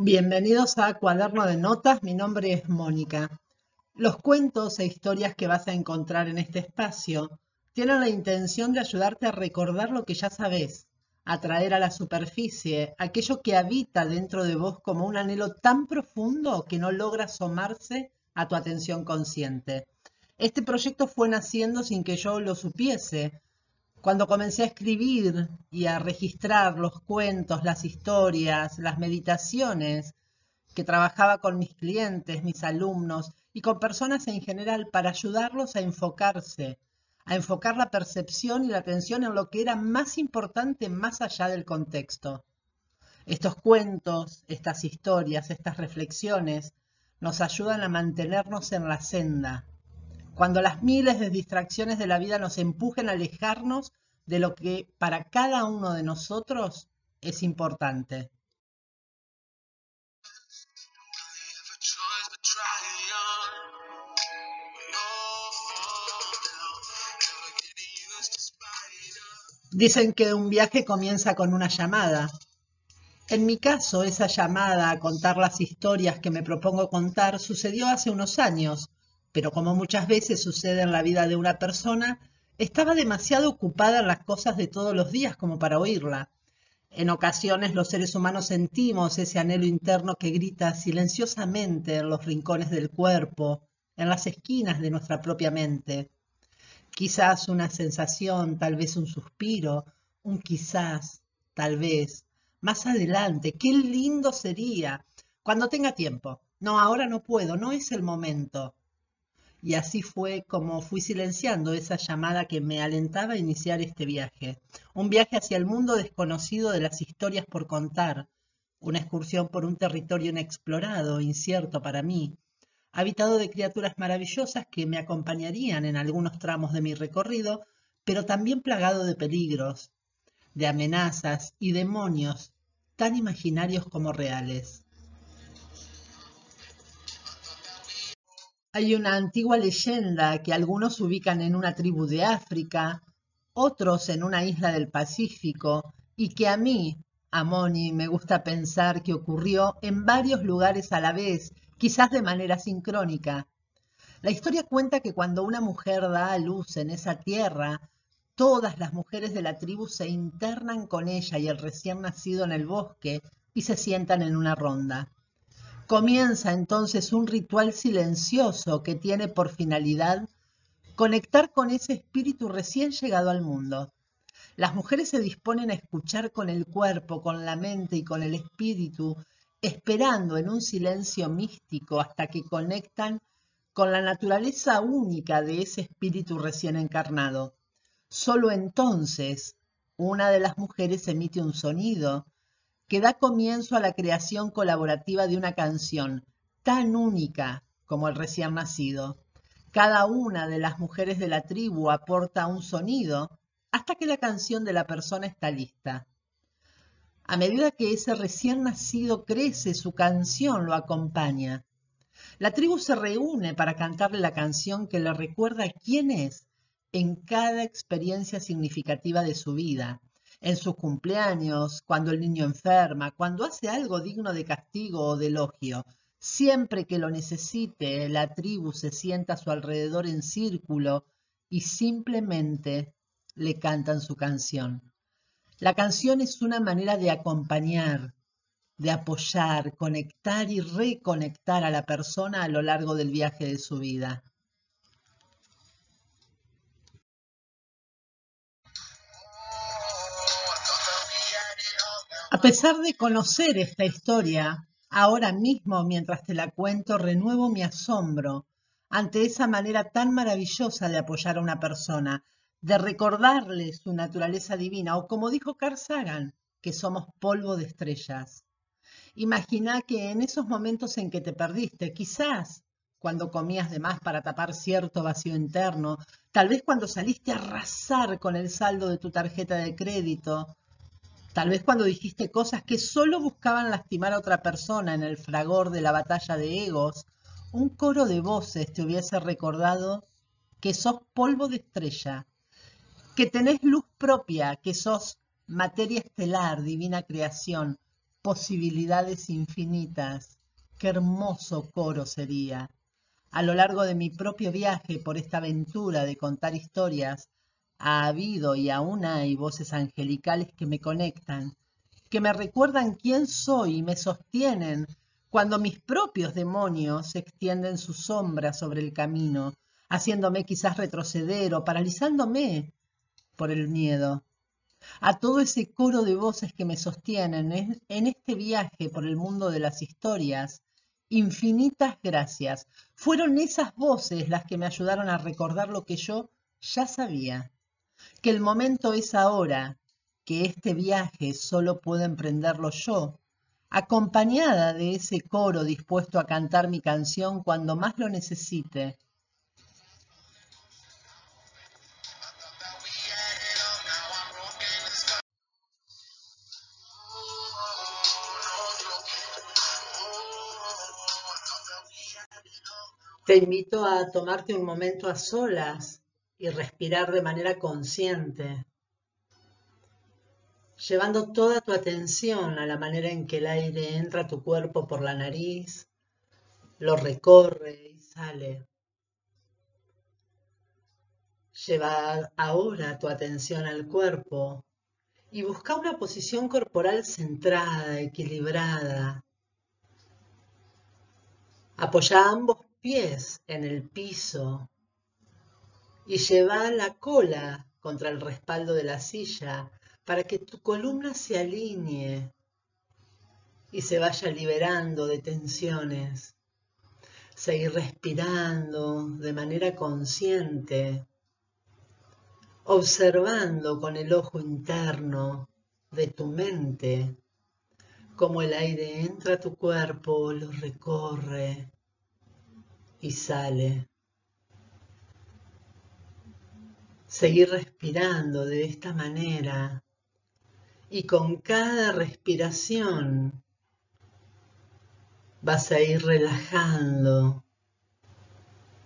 Bienvenidos a Cuaderno de Notas, mi nombre es Mónica. Los cuentos e historias que vas a encontrar en este espacio tienen la intención de ayudarte a recordar lo que ya sabes, a traer a la superficie aquello que habita dentro de vos como un anhelo tan profundo que no logra asomarse a tu atención consciente. Este proyecto fue naciendo sin que yo lo supiese, cuando comencé a escribir y a registrar los cuentos, las historias, las meditaciones que trabajaba con mis clientes, mis alumnos y con personas en general para ayudarlos a enfocarse, a enfocar la percepción y la atención en lo que era más importante más allá del contexto. Estos cuentos, estas historias, estas reflexiones nos ayudan a mantenernos en la senda, cuando las miles de distracciones de la vida nos empujen a alejarnos de lo que para cada uno de nosotros es importante. Dicen que un viaje comienza con una llamada. En mi caso, esa llamada a contar las historias que me propongo contar sucedió hace unos años, pero como muchas veces sucede en la vida de una persona, estaba demasiado ocupada en las cosas de todos los días como para oírla. En ocasiones los seres humanos sentimos ese anhelo interno que grita silenciosamente en los rincones del cuerpo, en las esquinas de nuestra propia mente. Quizás una sensación, tal vez un suspiro, un quizás, tal vez. Más adelante, qué lindo sería. Cuando tenga tiempo. No, ahora no puedo, no es el momento y así fue como fui silenciando esa llamada que me alentaba a iniciar este viaje. Un viaje hacia el mundo desconocido de las historias por contar, una excursión por un territorio inexplorado, incierto para mí, habitado de criaturas maravillosas que me acompañarían en algunos tramos de mi recorrido, pero también plagado de peligros, de amenazas y demonios tan imaginarios como reales. Hay una antigua leyenda que algunos ubican en una tribu de África, otros en una isla del Pacífico, y que a mí, a Moni, me gusta pensar que ocurrió en varios lugares a la vez, quizás de manera sincrónica. La historia cuenta que cuando una mujer da a luz en esa tierra, todas las mujeres de la tribu se internan con ella y el recién nacido en el bosque y se sientan en una ronda. Comienza entonces un ritual silencioso que tiene por finalidad conectar con ese espíritu recién llegado al mundo. Las mujeres se disponen a escuchar con el cuerpo, con la mente y con el espíritu, esperando en un silencio místico hasta que conectan con la naturaleza única de ese espíritu recién encarnado. Solo entonces una de las mujeres emite un sonido que da comienzo a la creación colaborativa de una canción tan única como el recién nacido. Cada una de las mujeres de la tribu aporta un sonido hasta que la canción de la persona está lista. A medida que ese recién nacido crece, su canción lo acompaña. La tribu se reúne para cantarle la canción que le recuerda quién es en cada experiencia significativa de su vida en sus cumpleaños, cuando el niño enferma, cuando hace algo digno de castigo o de elogio. Siempre que lo necesite, la tribu se sienta a su alrededor en círculo y simplemente le cantan su canción. La canción es una manera de acompañar, de apoyar, conectar y reconectar a la persona a lo largo del viaje de su vida. A pesar de conocer esta historia, ahora mismo mientras te la cuento renuevo mi asombro ante esa manera tan maravillosa de apoyar a una persona, de recordarle su naturaleza divina, o como dijo Carl Sagan, que somos polvo de estrellas. Imagina que en esos momentos en que te perdiste, quizás cuando comías de más para tapar cierto vacío interno, tal vez cuando saliste a arrasar con el saldo de tu tarjeta de crédito, Tal vez cuando dijiste cosas que solo buscaban lastimar a otra persona en el fragor de la batalla de egos, un coro de voces te hubiese recordado que sos polvo de estrella, que tenés luz propia, que sos materia estelar, divina creación, posibilidades infinitas. Qué hermoso coro sería. A lo largo de mi propio viaje por esta aventura de contar historias, ha habido y aún hay voces angelicales que me conectan, que me recuerdan quién soy y me sostienen cuando mis propios demonios extienden su sombra sobre el camino, haciéndome quizás retroceder o paralizándome por el miedo. A todo ese coro de voces que me sostienen en este viaje por el mundo de las historias, infinitas gracias. Fueron esas voces las que me ayudaron a recordar lo que yo ya sabía, que el momento es ahora, que este viaje solo puedo emprenderlo yo, acompañada de ese coro dispuesto a cantar mi canción cuando más lo necesite. Te invito a tomarte un momento a solas y respirar de manera consciente llevando toda tu atención a la manera en que el aire entra a tu cuerpo por la nariz, lo recorre y sale. Lleva ahora tu atención al cuerpo y busca una posición corporal centrada, equilibrada. Apoya ambos pies en el piso y lleva la cola contra el respaldo de la silla para que tu columna se alinee y se vaya liberando de tensiones. Seguir respirando de manera consciente, observando con el ojo interno de tu mente cómo el aire entra a tu cuerpo, lo recorre y sale. Seguir respirando de esta manera y con cada respiración vas a ir relajando,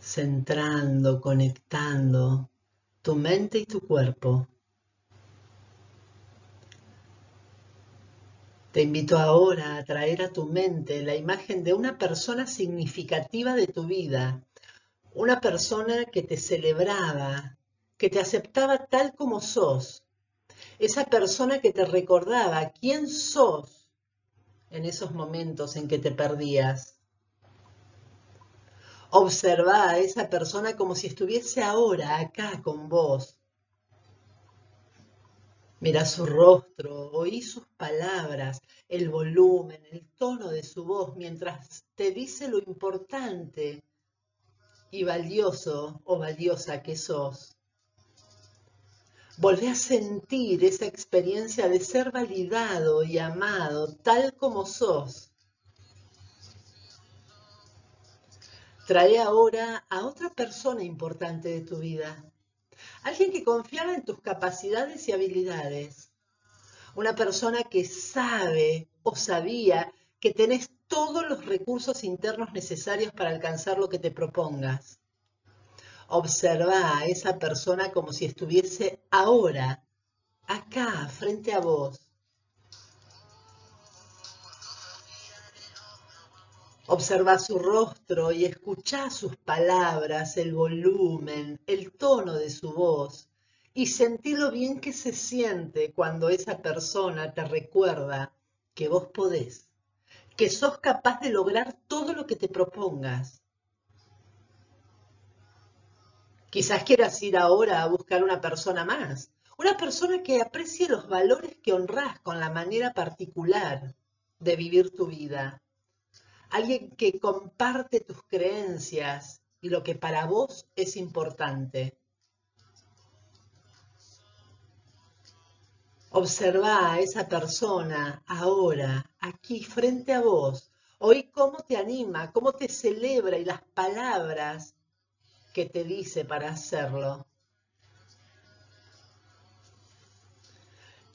centrando, conectando tu mente y tu cuerpo. Te invito ahora a traer a tu mente la imagen de una persona significativa de tu vida, una persona que te celebraba, que te aceptaba tal como sos, esa persona que te recordaba quién sos en esos momentos en que te perdías. Observa a esa persona como si estuviese ahora acá con vos. Mira su rostro, oí sus palabras, el volumen, el tono de su voz mientras te dice lo importante y valioso o valiosa que sos. Volvé a sentir esa experiencia de ser validado y amado tal como sos. Trae ahora a otra persona importante de tu vida. Alguien que confiara en tus capacidades y habilidades. Una persona que sabe o sabía que tenés todos los recursos internos necesarios para alcanzar lo que te propongas. Observa a esa persona como si estuviese ahora, acá, frente a vos. Observa su rostro y escucha sus palabras, el volumen, el tono de su voz y sentí lo bien que se siente cuando esa persona te recuerda que vos podés, que sos capaz de lograr todo lo que te propongas, Quizás quieras ir ahora a buscar una persona más, una persona que aprecie los valores que honras con la manera particular de vivir tu vida. Alguien que comparte tus creencias y lo que para vos es importante. Observa a esa persona ahora, aquí frente a vos. Oí cómo te anima, cómo te celebra y las palabras que te dice para hacerlo.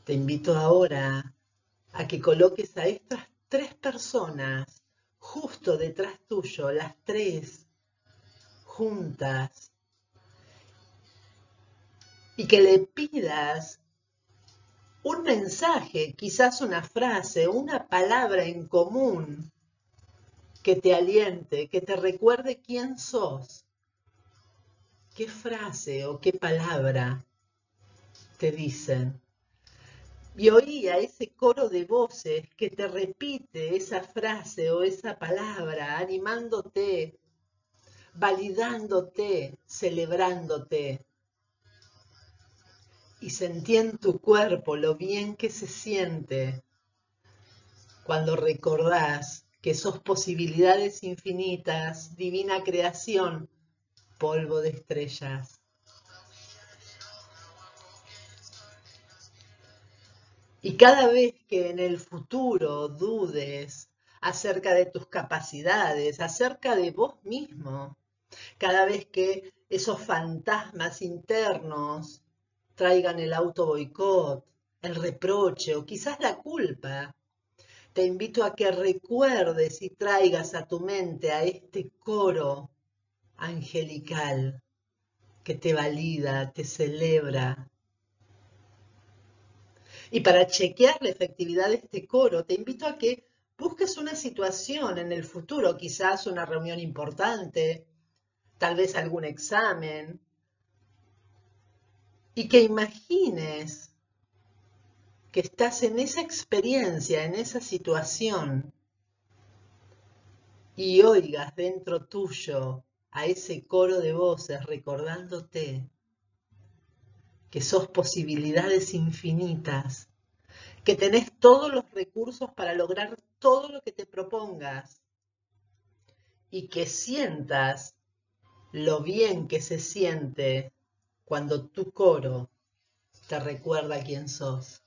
Te invito ahora a que coloques a estas tres personas justo detrás tuyo, las tres juntas, y que le pidas un mensaje, quizás una frase, una palabra en común que te aliente, que te recuerde quién sos. ¿Qué frase o qué palabra te dicen? Y oía ese coro de voces que te repite esa frase o esa palabra, animándote, validándote, celebrándote y sentí en tu cuerpo lo bien que se siente cuando recordás que sos posibilidades infinitas, divina creación, polvo de estrellas. Y cada vez que en el futuro dudes acerca de tus capacidades, acerca de vos mismo, cada vez que esos fantasmas internos traigan el auto boicot, el reproche o quizás la culpa. Te invito a que recuerdes y traigas a tu mente a este coro angelical que te valida, te celebra. Y para chequear la efectividad de este coro, te invito a que busques una situación en el futuro, quizás una reunión importante, tal vez algún examen, y que imagines que estás en esa experiencia, en esa situación, y oigas dentro tuyo a ese coro de voces recordándote que sos posibilidades infinitas, que tenés todos los recursos para lograr todo lo que te propongas y que sientas lo bien que se siente cuando tu coro te recuerda quién sos.